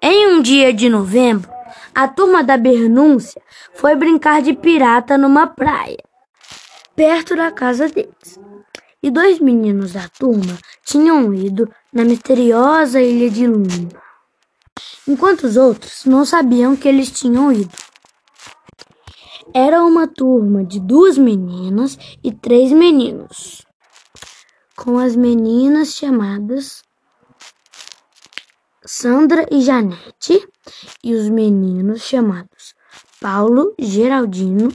Em um dia de novembro, a turma da Bernúncia foi brincar de pirata numa praia, perto da casa deles. E dois meninos da turma tinham ido na misteriosa ilha de Luna, enquanto os outros não sabiam que eles tinham ido. Era uma turma de duas meninas e três meninos, com as meninas chamadas Sandra e Janete, e os meninos chamados Paulo, Geraldino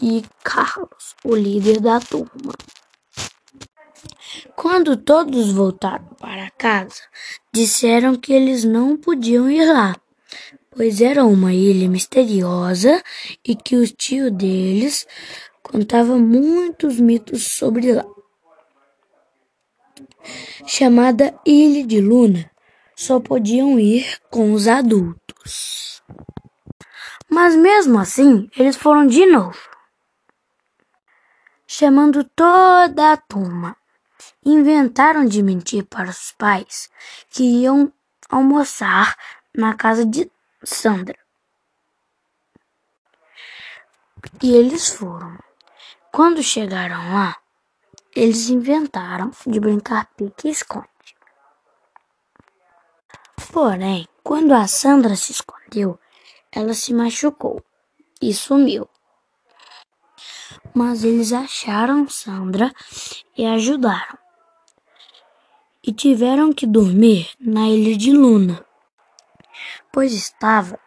e Carlos, o líder da turma. Quando todos voltaram para casa, disseram que eles não podiam ir lá, pois era uma ilha misteriosa e que o tio deles contava muitos mitos sobre lá. Chamada Ilha de Luna, só podiam ir com os adultos. Mas mesmo assim, eles foram de novo, chamando toda a turma. Inventaram de mentir para os pais que iam almoçar na casa de Sandra. E eles foram. Quando chegaram lá, eles inventaram de brincar pique-esconde. Porém, quando a Sandra se escondeu, ela se machucou e sumiu. Mas eles acharam Sandra e ajudaram. E tiveram que dormir na ilha de Luna, pois estava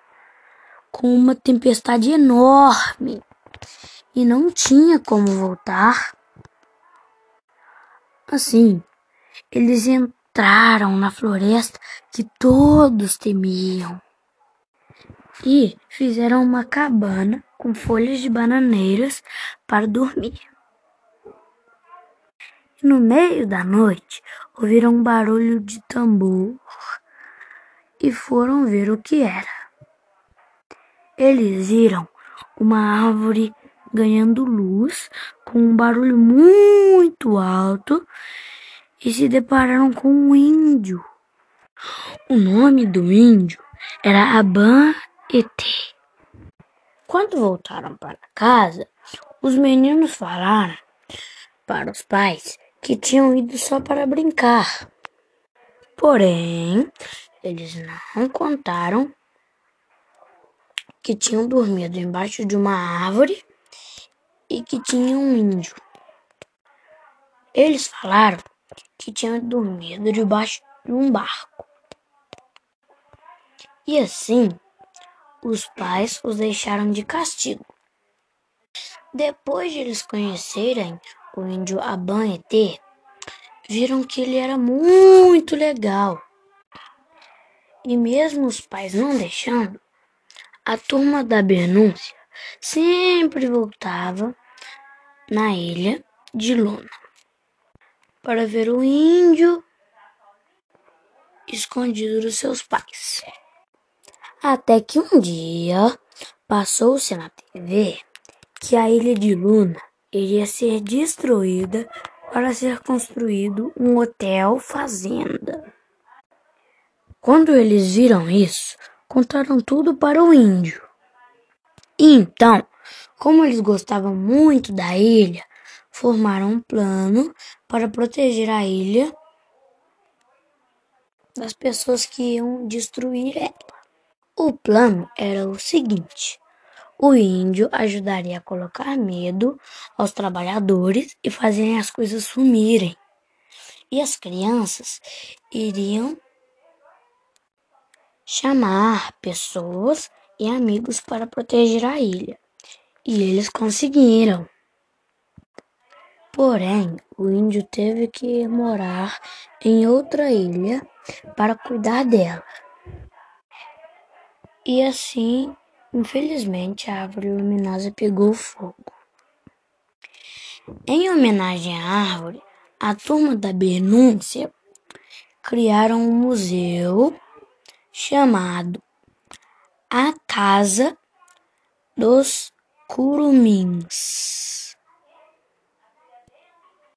com uma tempestade enorme e não tinha como voltar. Assim, eles entraram entraram na floresta que todos temiam e fizeram uma cabana com folhas de bananeiras para dormir. no meio da noite, ouviram um barulho de tambor e foram ver o que era. Eles viram uma árvore ganhando luz com um barulho muito alto e se depararam com um índio. O nome do índio era Aban Ete. Quando voltaram para casa, os meninos falaram para os pais que tinham ido só para brincar. Porém, eles não contaram que tinham dormido embaixo de uma árvore e que tinha um índio. Eles falaram que tinham dormido debaixo de um barco. E assim, os pais os deixaram de castigo. Depois de eles conhecerem o índio Abanete, viram que ele era muito legal. E mesmo os pais não deixando, a turma da Benúncia sempre voltava na ilha de Luna para ver o índio escondido dos seus pais. Até que um dia passou-se na TV que a ilha de Luna iria ser destruída para ser construído um hotel fazenda. Quando eles viram isso, contaram tudo para o índio. E então, como eles gostavam muito da ilha, formaram um plano para proteger a ilha das pessoas que iam destruir ela. O plano era o seguinte: o índio ajudaria a colocar medo aos trabalhadores e fazerem as coisas sumirem. E as crianças iriam chamar pessoas e amigos para proteger a ilha. E eles conseguiram. Porém, o índio teve que morar em outra ilha para cuidar dela. E assim, infelizmente, a árvore luminosa pegou fogo. Em homenagem à árvore, a turma da Benúncia criaram um museu chamado A Casa dos Curumins.